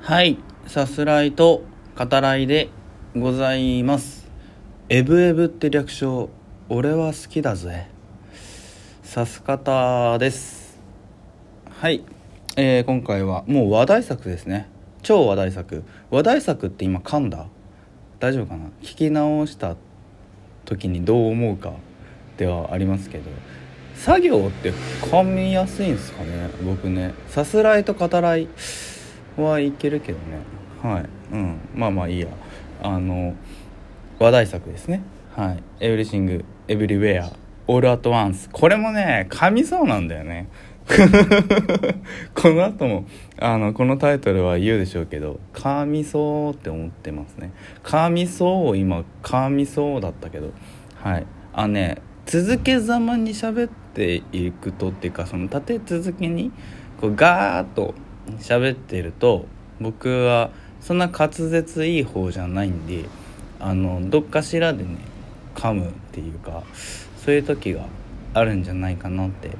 はいさすらいと語らいでございます。エブエブって略称俺は好きだぜ。さす方です。はい、えー今回はもう話題作ですね。超話題作。話題作って今噛んだ？大丈夫かな？聞き直した時にどう思うかではありますけど。作業って噛みやすいんですかね僕ね。さすらいと語らい。はいけるけどね。はい。うん。まあまあいいや。あの話題作ですね。はい「エブリシング・エブリウェア・オール・アット・ワンス」これもね噛みそうなんだよね。この後もあのこのタイトルは言うでしょうけど噛みそうって思ってますね。噛みそう今噛みそうだったけど。はい。あのね続けざまに喋っていくとっていうかその立て続けにこうガーッと喋ってると僕はそんな滑舌いい方じゃないんであのどっかしらでね噛むっていうかそういう時があるんじゃないかなって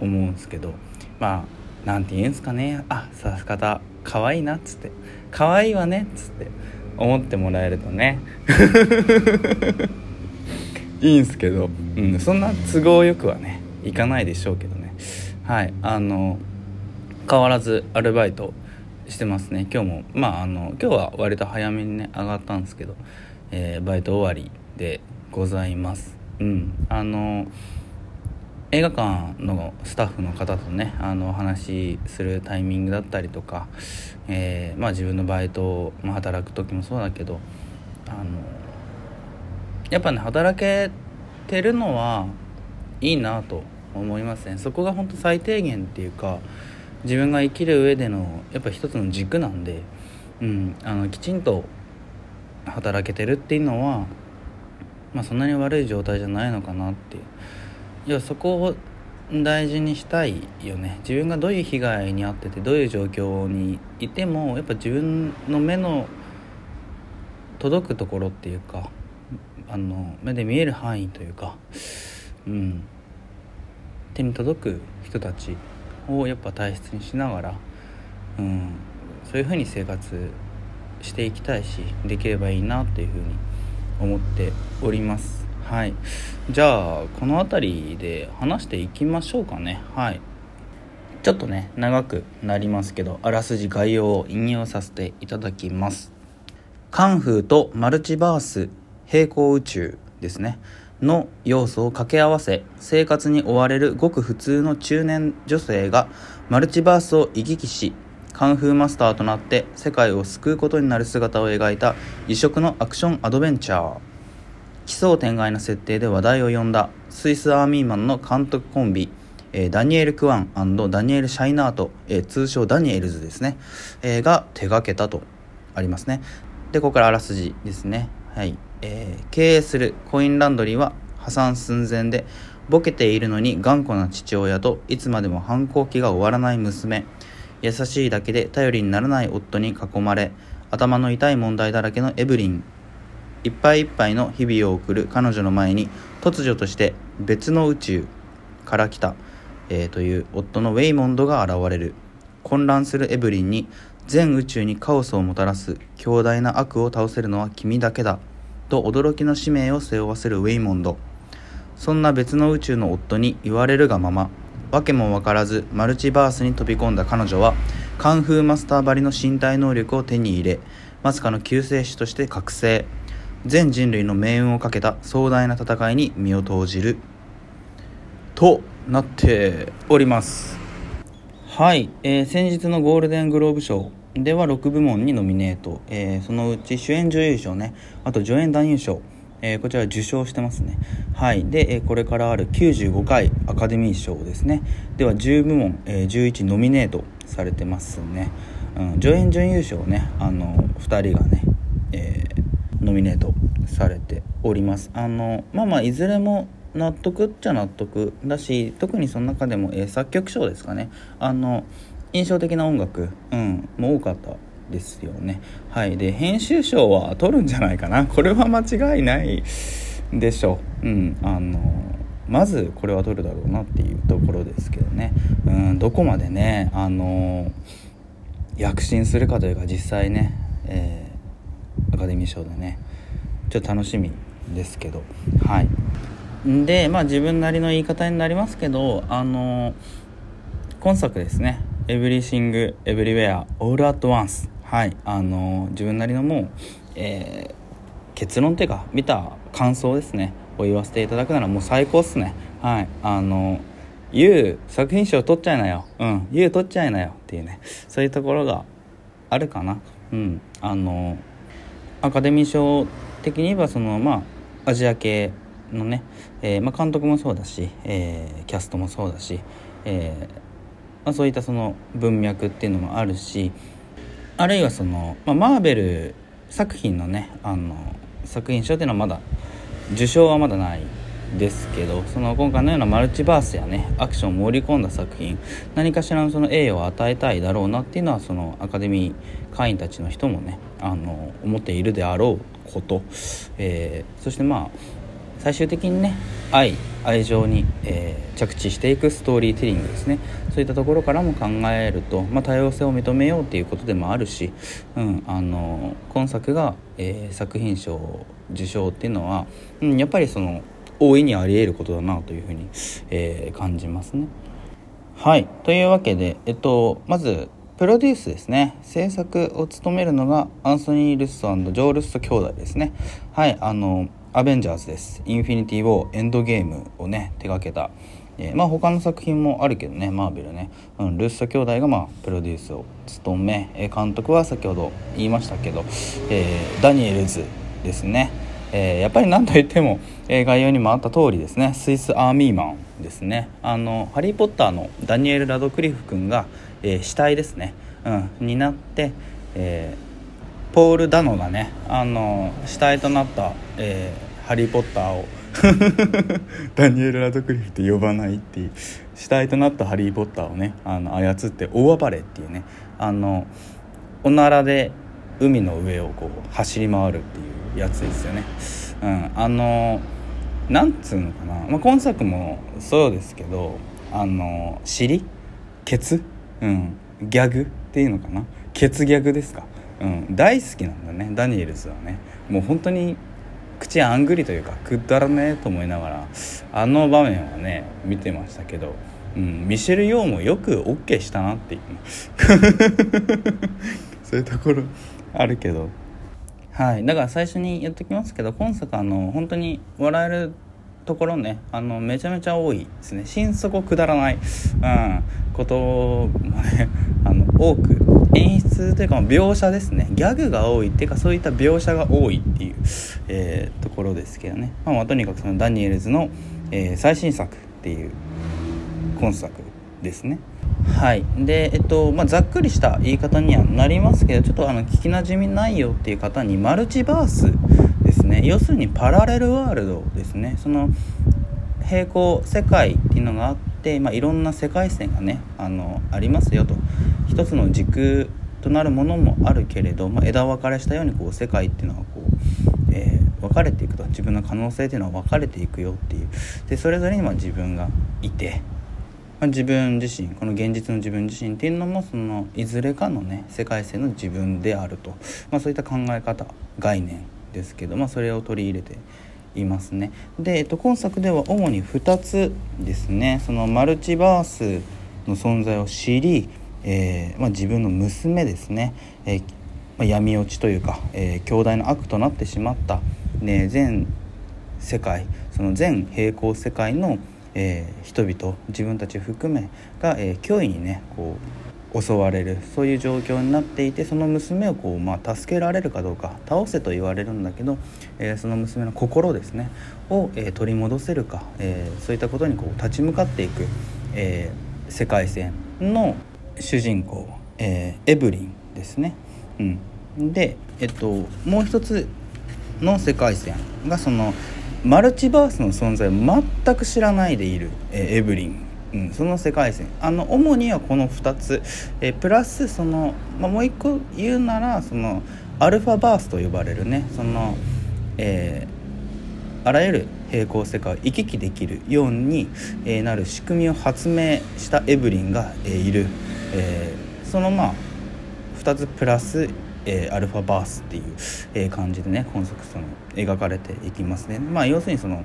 思うんですけどまあなんて言うんすかね。あさす方可愛いなっつって。可愛いわね。っつって。思ってもらえるとね。いいんすけど、うん、そんな都合よくはねいかないでしょうけどね。はい。あの変わらずアルバイトしてますね。今日もまああの今日は割と早めにね上がったんですけど、えーバイト終わりでございます。うん。あの映画館のスタッフの方とねあのお話しするタイミングだったりとか、えーまあ、自分のバイトを、まあ、働く時もそうだけどあのやっぱね働けてるのはいいなと思いますねそこが本当最低限っていうか自分が生きる上でのやっぱ一つの軸なんで、うん、あのきちんと働けてるっていうのは、まあ、そんなに悪い状態じゃないのかなっていう。いやそこを大事にしたいよね。自分がどういう被害に遭っててどういう状況にいてもやっぱ自分の目の届くところっていうかあの目で見える範囲というかうん手に届く人たちをやっぱ大切にしながら、うん、そういうふうに生活していきたいしできればいいなっていうふうに思っております。はい。じゃあこの辺りで話していきましょうかね。はい。ちょっとね長くなりますけどあらすじ概要を引用させていただきます。カンフーとマルチバース平行宇宙ですね。の要素を掛け合わせ生活に追われるごく普通の中年女性がマルチバースを行き来しカンフーマスターとなって世界を救うことになる姿を描いた異色のアクションアドベンチャー奇想天外な設定で話題を呼んだスイスアーミーマンの監督コンビ、ダニエル・クワンダニエル・シャイナート、通称ダニエルズですね、が手掛けたとありますね。でここからあらすじですね。はい、えー経営するコインランドリーは破産寸前でボケているのに頑固な父親といつまでも反抗期が終わらない娘。優しいだけで頼りにならない夫に囲まれ頭の痛い問題だらけのエブリン。いっぱいいっぱいの日々を送る彼女の前に突如として別の宇宙から来た、えーという夫のウェイモンドが現れる。混乱するエブリンに全宇宙にカオスをもたらす強大な悪を倒せるのは君だけだと驚きの使命を背負わせるウェイモンド。そんな別の宇宙の夫に言われるがまま訳も分からずマルチバースに飛び込んだ彼女はカンフーマスターばりの身体能力を手に入れまさかの救世主として覚醒。全人類の命運をかけた壮大な戦いに身を投じる。となっております。はい、えー先日のゴールデングローブ賞では6部門にノミネート、えーそのうち主演女優賞ね。あと助演男優賞、えーこちら受賞してますね。はい。で、えーこれからある95回アカデミー賞ですね。では10部門、えー11ノミネートされてますね、うん、助演女優賞ね。あの2人がね、えーノミネートされております。あのまあまあいずれも納得っちゃ納得。だし特にその中でも、えー作曲賞ですかね。あの印象的な音楽、うん、も多かったですよね。はい。で編集賞は取るんじゃないかな。これは間違いないでしょう。うん。あのまずこれは取るだろうなっていうところですけどね。うんどこまでねあの躍進するかというか実際ね、えー、アカデミー賞でねちょっと楽しみですけど。はい。でまあ自分なりの言い方になりますけどあの今作ですね「エブリシング・エブリウェア・オール・アット・ワンス」はい。あの自分なりのもう、えー、結論っていうか見た感想ですね。を言わせていただくならもう最高っすね。はい。あの「YOU 作品賞取っちゃいなよ」うん「YOU 取っちゃいなよ」っていうね。そういうところがあるかな。うん。あのアカデミー賞的に言えばそのまあアジア系のね、えー、まあ、監督もそうだし、えー、キャストもそうだし、え、まあ、そういったその文脈っていうのもあるしあるいはその、まあ、マーベル作品のねあの作品賞っていうのはまだ受賞はまだないですけどその今回のようなマルチバースやねアクションを盛り込んだ作品何かしらのその栄誉を与えたいだろうなっていうのはそのアカデミー会員たちの人もねあの思っているであろうこと、えー、そしてまあ最終的にね愛愛情に、えー、着地していくストーリーテリングですね。そういったところからも考えると、まあ、多様性を認めようっていうことでもあるし、うん、あの今作が、えー、作品賞受賞っていうのは、うん、やっぱりその大いにあり得ることだなというふうに、えー、感じますね。はい。というわけで、えっと、まずプロデュースですね。制作を務めるのがアンソニー・ルッソジョー・ルッソ兄弟ですね。はい。あのアベンジャーズです。インフィニティ・ウォーエンドゲームをね手掛けた。えー、まあ他の作品もあるけどねマーベルね、うん、ルッソ兄弟がまあプロデュースを務め、え監督は先ほど言いましたけど、えー、ダニエルズですね、えー、やっぱり何といっても、え概要にもあった通りですね。スイスアーミーマンですね。あのハリー・ポッターのダニエル・ラドクリフ君が、え死体ですね、うん、になって、えポール・ダノがねあの死体となった、えハリー・ポッターを。ダニエル・ラドクリフって呼ばないっていう死体となったハリー・ポッターをねあの操って大暴れっていうね。あのおならで海の上をこう走り回るっていうやつですよね。うん、あのなんつうのかな、まあ、今作もそうですけどあの尻？ケツ、うん、ギャグっていうのかな？ケツギャグですか、うん、大好きなんだねダニエルズはね。もう本当に口あんぐりというかくだらねえと思いながらあの場面はね見てましたけど、うん、ミシェル・ヨーもよく OK したなっていう。そういうところあるけど。はいだから最初に言っときますけど今作あの本当に笑えるところねあのめちゃめちゃ多いですね。心底くだらない、うん、こともねあの多く演出というか描写ですね。ギャグが多いっていうかそういった描写が多いっていう、えー、ところですけどね、まあ、まあ、とにかくそのダニエルズの、えー、最新作っていう今作ですね。はい。でえっとまあ、ざっくりした言い方にはなりますけどちょっとあの聞きなじみないよっていう方にマルチバースですね。要するにパラレルワールドですね。その平行世界っていうのがあって、まあ、いろんな世界線がねあのありますよと。一つの軸となるものもあるけれど、まあ、枝分かれしたようにこう世界っていうのはこう、えー、分かれていくと。自分の可能性っていうのは分かれていくよっていう。でそれぞれにま自分がいて、まあ、自分自身この現実の自分自身っていうのもそのいずれかのね世界線の自分であると、まあ、そういった考え方概念ですけど、まあ、それを取り入れていますね。で、えっと、今作では主に2つですね。そのマルチバースの存在を知り、えーまあ、自分の娘ですね、えーまあ、闇落ちというか、えー、強大な悪となってしまった、ね、全世界その全平行世界の、え、人々自分たち含めが、え、脅威にねこう襲われるそういう状況になっていてその娘をこう、まあ、助けられるかどうか倒せと言われるんだけど、え、その娘の心ですねを、え、取り戻せるか、え、そういったことにこう立ち向かっていく、え世界線の主人公、えエブリンですね。うん、で、えっと、もう一つの世界線がそのマルチバースの存在を全く知らないでいる、えエブリン。うん、その世界線。あの主にはこの2つ、えプラスその、まあ、もう一個言うならそのアルファバースと呼ばれるね。その、えー、あらゆる平行世界を行き来できるように、なる仕組みを発明したエブリンが、いる、えー、そのまあ2つプラス、えー、アルファバースっていう、えー、感じでね今作その描かれていきますね。まあ、要するにその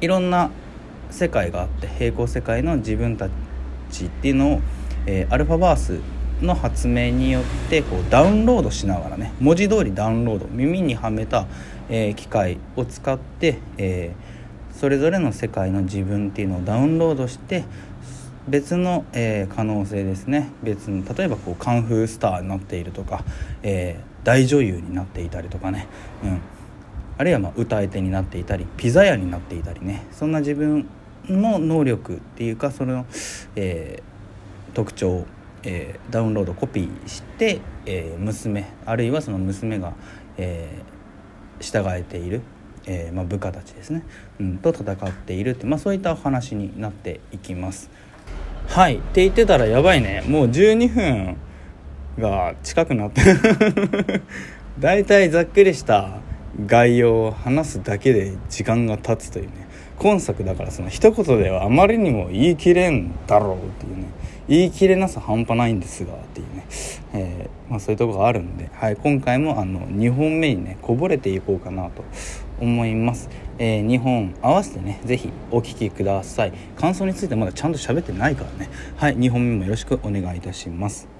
いろんな世界があって平行世界の自分たちっていうのを、え、アルファバースの発明によってこうダウンロードしながらね文字通りダウンロード耳にはめた、え、機械を使って、え、それぞれの世界の自分っていうのをダウンロードして別の、えー、可能性ですね。別の例えばこうカンフースターになっているとか、えー、大女優になっていたりとかね、うん、あるいはま歌い手になっていたりピザ屋になっていたりね。そんな自分の能力っていうかその、えー、特徴えー、ダウンロードコピーして、えー、娘あるいはその娘が、えー、従えている、えーまあ、部下たちですね、うん、と戦っているって、まあ、そういったお話になっていきます。はい。って言ってたらやばいね。もう12分が近くなってだいたいざっくりした概要を話すだけで時間が経つというね。今作だからその一言ではあまりにも言い切れんだろうっていうね。言い切れなさ半端ないんですがっていうね、えー、まあ、そういうとこがあるんで、はい、今回もあの2本目にねこぼれていこうかなと思います、えー、2本合わせてね是非お聴きください。感想についてまだちゃんと喋ってないからね。はい2本目もよろしくお願いいたします。